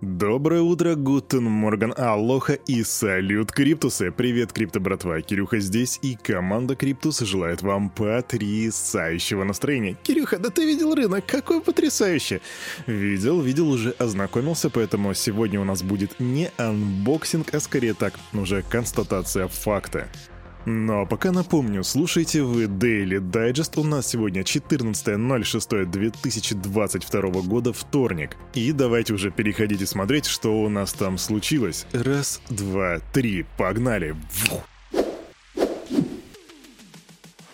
Доброе утро, Guten Morgen, Алоха и салют, Криптусы! Привет, Крипто братва, Кирюха здесь, и команда Криптус желает вам потрясающего настроения. Кирюха, да ты видел рынок, какой потрясающий! Видел, видел, уже ознакомился, поэтому сегодня у нас будет не unboxing, а скорее так, уже констатация факта. Но пока напомню, слушайте вы Daily Digest. У нас сегодня 14.06.2022 года, вторник. И давайте уже переходите смотреть, что у нас там случилось. Раз, два, три, погнали! Фух.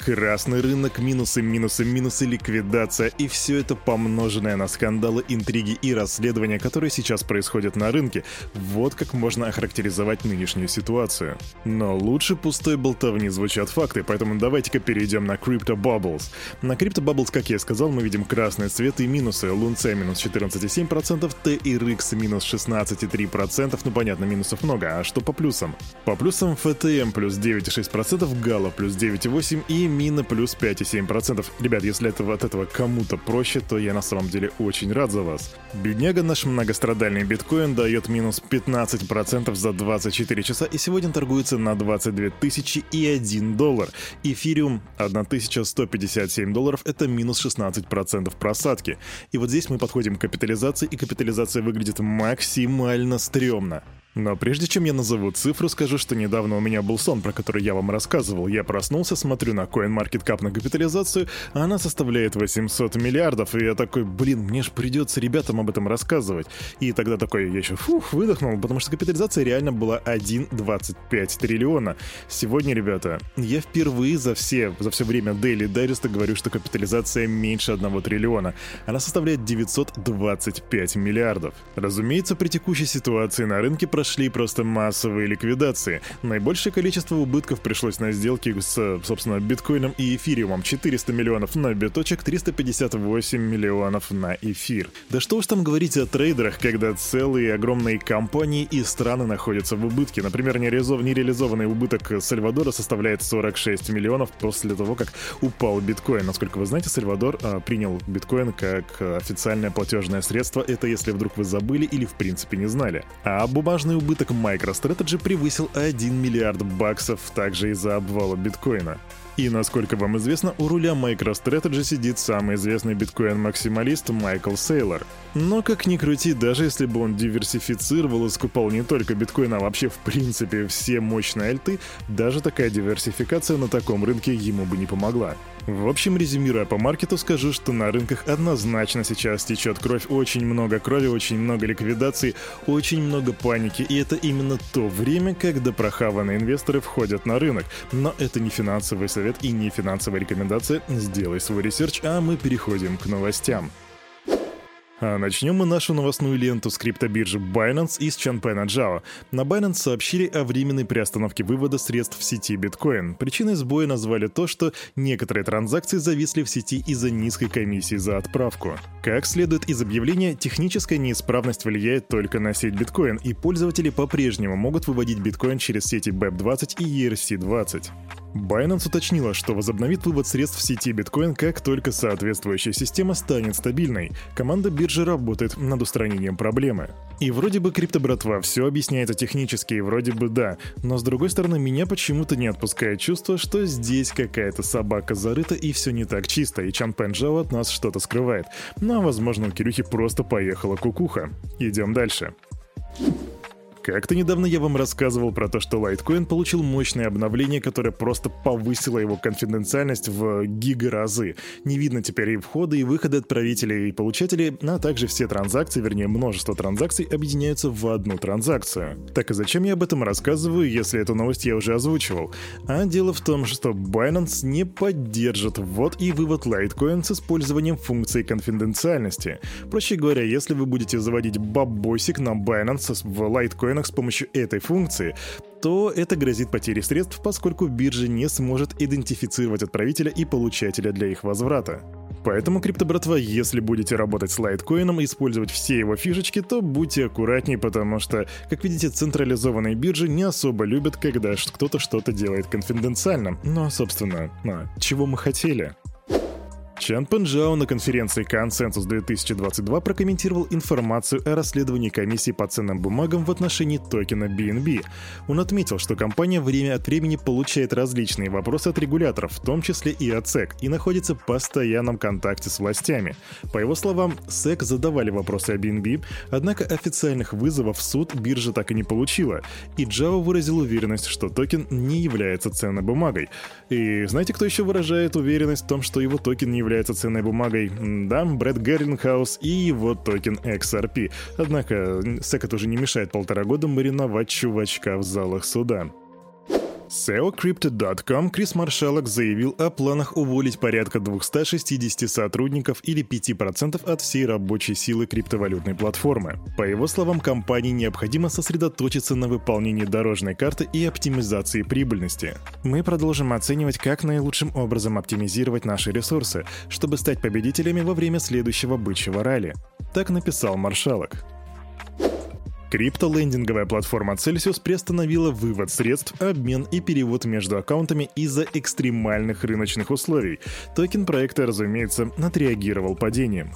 Красный рынок, минусы, минусы, минусы, ликвидация и все это помноженное на скандалы, интриги и расследования, которые сейчас происходят на рынке. Вот как можно охарактеризовать нынешнюю ситуацию. Но лучше пустой болтовни звучат факты, поэтому давайте-ка перейдем на Crypto Bubbles. На Crypto Bubbles, как я сказал, мы видим красный цвет и минусы. Лунце минус 14,7%, TRX минус 16,3%, ну понятно, минусов много, а что по плюсам? По плюсам FTM плюс 9,6%, Gala плюс 9,8% и мина плюс 5,7%. Ребят, если это, от этого кому-то проще, то я на самом деле очень рад за вас. Бедняга наш многострадальный биткоин дает минус 15% за 24 часа и сегодня торгуется на 22 тысячи и 1 доллар. Эфириум 1157 долларов это минус 16% просадки. И вот здесь мы подходим к капитализации, и капитализация выглядит максимально стрёмно. Но прежде чем я назову цифру, скажу, что недавно у меня был сон, про который я вам рассказывал. Я проснулся, смотрю на CoinMarketCap на капитализацию, а она составляет 800 миллиардов, и я такой, блин, мне ж придется ребятам об этом рассказывать. И тогда такой, я еще фух, выдохнул, потому что капитализация реально была 1,25 триллиона. Сегодня, ребята, я впервые за все, за все время Daily Digest говорю, что капитализация меньше 1 триллиона. Она составляет 925 миллиардов. Разумеется, при текущей ситуации на рынке прошло шли просто массовые ликвидации. Наибольшее количество убытков пришлось на сделки с, собственно, биткоином и эфириумом. 400 миллионов на биточек, 358 миллионов на эфир. Да что уж там говорить о трейдерах, когда целые огромные компании и страны находятся в убытке. Например, нереализованный убыток Сальвадора составляет 46 миллионов после того, как упал биткоин. Насколько вы знаете, Сальвадор а, принял биткоин как официальное платежное средство. Это если вдруг вы забыли или в принципе не знали. А бумажный Ежегодный убыток MicroStrategy превысил 1 миллиард баксов также из-за обвала биткоина. И, насколько вам известно, у руля MicroStrategy сидит самый известный биткоин-максималист Майкл Сейлор. Но как ни крути, даже если бы он диверсифицировал и скупал не только биткоин, а вообще в принципе все мощные альты, даже такая диверсификация на таком рынке ему бы не помогла. В общем, резюмируя по маркету, скажу, что на рынках однозначно сейчас течет кровь, очень много крови, очень много ликвидаций, очень много паники, и это именно то время, когда прохаванные инвесторы входят на рынок. Но это не финансовый совет и не финансовая рекомендация, сделай свой research, а мы переходим к новостям. А начнем мы нашу новостную ленту с криптобиржи Binance из Чанпена Джао. На Binance сообщили о временной приостановке вывода средств в сети биткоин. Причиной сбоя назвали то, что некоторые транзакции зависли в сети из-за низкой комиссии за отправку. Как следует из объявления, техническая неисправность влияет только на сеть биткоин, и пользователи по-прежнему могут выводить биткоин через сети BEP20 и ERC20. Binance уточнила, что возобновит вывод средств в сети биткоин, как только соответствующая система станет стабильной. Команда биржи работает над устранением проблемы. И вроде бы криптобратва все объясняется технически, и вроде бы да, но с другой стороны меня почему-то не отпускает чувство, что здесь какая-то собака зарыта и все не так чисто, и Чан Пенджао от нас что-то скрывает. Ну а возможно у Кирюхи просто поехала кукуха. Идем дальше. Как-то недавно я вам рассказывал про то, что Litecoin получил мощное обновление, которое просто повысило его конфиденциальность в гигаразы. Не видно теперь и входа, и выхода отправителей и получателей, а также все транзакции, вернее множество транзакций, объединяются в одну транзакцию. Так и зачем я об этом рассказываю, если эту новость я уже озвучивал? А дело в том, что Binance не поддержит ввод и вывод Litecoin с использованием функции конфиденциальности. Проще говоря, если вы будете заводить бабосик на Binance в Litecoin биткоинах с помощью этой функции, то это грозит потерей средств, поскольку биржа не сможет идентифицировать отправителя и получателя для их возврата. Поэтому, криптобратва, если будете работать с лайткоином и использовать все его фишечки, то будьте аккуратнее, потому что, как видите, централизованные биржи не особо любят, когда кто-то что-то делает конфиденциально. Но, собственно, а, чего мы хотели? Чан Пенджао на конференции «Консенсус 2022» прокомментировал информацию о расследовании комиссии по ценным бумагам в отношении токена BNB. Он отметил, что компания время от времени получает различные вопросы от регуляторов, в том числе и от SEC, и находится в постоянном контакте с властями. По его словам, SEC задавали вопросы о BNB, однако официальных вызовов в суд биржа так и не получила, и Джао выразил уверенность, что токен не является ценной бумагой. И знаете, кто еще выражает уверенность в том, что его токен не является ценной бумагой. Да, Брэд Гарлингхаус и его токен XRP. Однако, SEC это уже не мешает полтора года мариновать чувачка в залах суда. CEO Crypto.com Крис Маршалек заявил о планах уволить порядка 260 сотрудников или 5% от всей рабочей силы криптовалютной платформы. По его словам, компании необходимо сосредоточиться на выполнении дорожной карты и оптимизации прибыльности. Мы продолжим оценивать, как наилучшим образом оптимизировать наши ресурсы, чтобы стать победителями во время следующего бычьего ралли. Так написал Маршалок. Криптолендинговая платформа Celsius приостановила вывод средств, обмен и перевод между аккаунтами из-за экстремальных рыночных условий. Токен проекта, разумеется, отреагировал падением.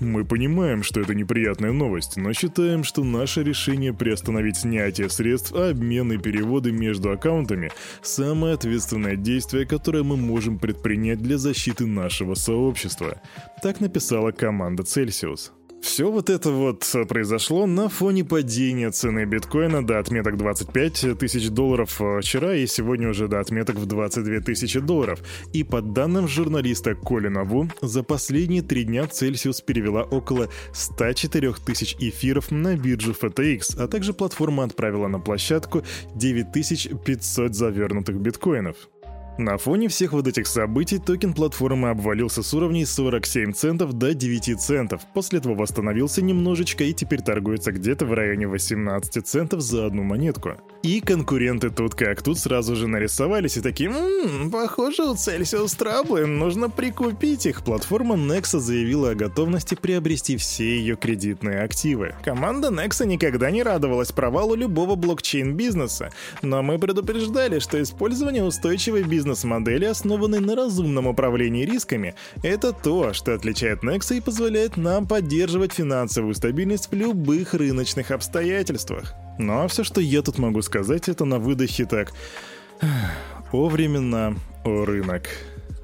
Мы понимаем, что это неприятная новость, но считаем, что наше решение приостановить снятие средств, обмен и переводы между аккаунтами – самое ответственное действие, которое мы можем предпринять для защиты нашего сообщества. Так написала команда Celsius. Все вот это вот произошло на фоне падения цены биткоина до отметок 25 тысяч долларов вчера и сегодня уже до отметок в 22 тысячи долларов. И по данным журналиста Колина Ву, за последние три дня Celsius перевела около 104 тысяч эфиров на биржу FTX, а также платформа отправила на площадку 9500 завернутых биткоинов. На фоне всех вот этих событий токен платформы обвалился с уровней 47 центов до 9 центов, после этого восстановился немножечко и теперь торгуется где-то в районе 18 центов за одну монетку. И конкуренты тут как тут сразу же нарисовались и такие «Ммм, похоже у Celsius траблы, нужно прикупить их». Платформа Nexa заявила о готовности приобрести все ее кредитные активы. Команда Nexa никогда не радовалась провалу любого блокчейн-бизнеса, но мы предупреждали, что использование устойчивой бизнес бизнес-модели, основанной на разумном управлении рисками, это то, что отличает Nexa и позволяет нам поддерживать финансовую стабильность в любых рыночных обстоятельствах. Ну а все, что я тут могу сказать, это на выдохе так. О времена, о рынок.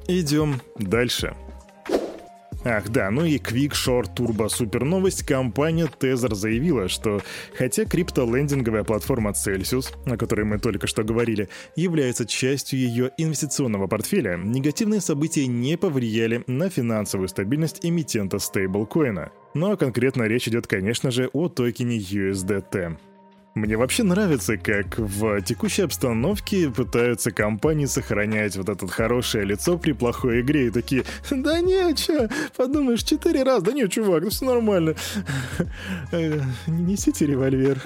Идем дальше. Ах да, ну и Quick Short Turbo супер новость. Компания Tether заявила, что хотя криптолендинговая платформа Celsius, о которой мы только что говорили, является частью ее инвестиционного портфеля, негативные события не повлияли на финансовую стабильность эмитента стейблкоина. Но конкретно речь идет, конечно же, о токене USDT. Мне вообще нравится, как в текущей обстановке пытаются компании сохранять вот это хорошее лицо при плохой игре и такие «Да не, чё, подумаешь, четыре раза, да не, чувак, ну все нормально, э, несите револьвер».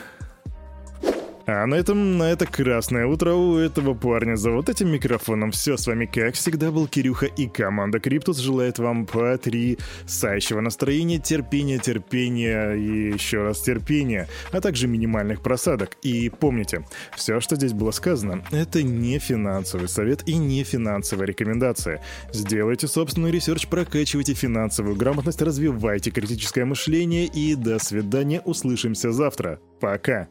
А на этом, на это красное утро у этого парня за вот этим микрофоном все. С вами, как всегда, был Кирюха и команда Криптус желает вам потрясающего настроения, терпения, терпения и еще раз терпения, а также минимальных просадок. И помните, все, что здесь было сказано, это не финансовый совет и не финансовая рекомендация. Сделайте собственный research, прокачивайте финансовую грамотность, развивайте критическое мышление и до свидания, услышимся завтра. Пока!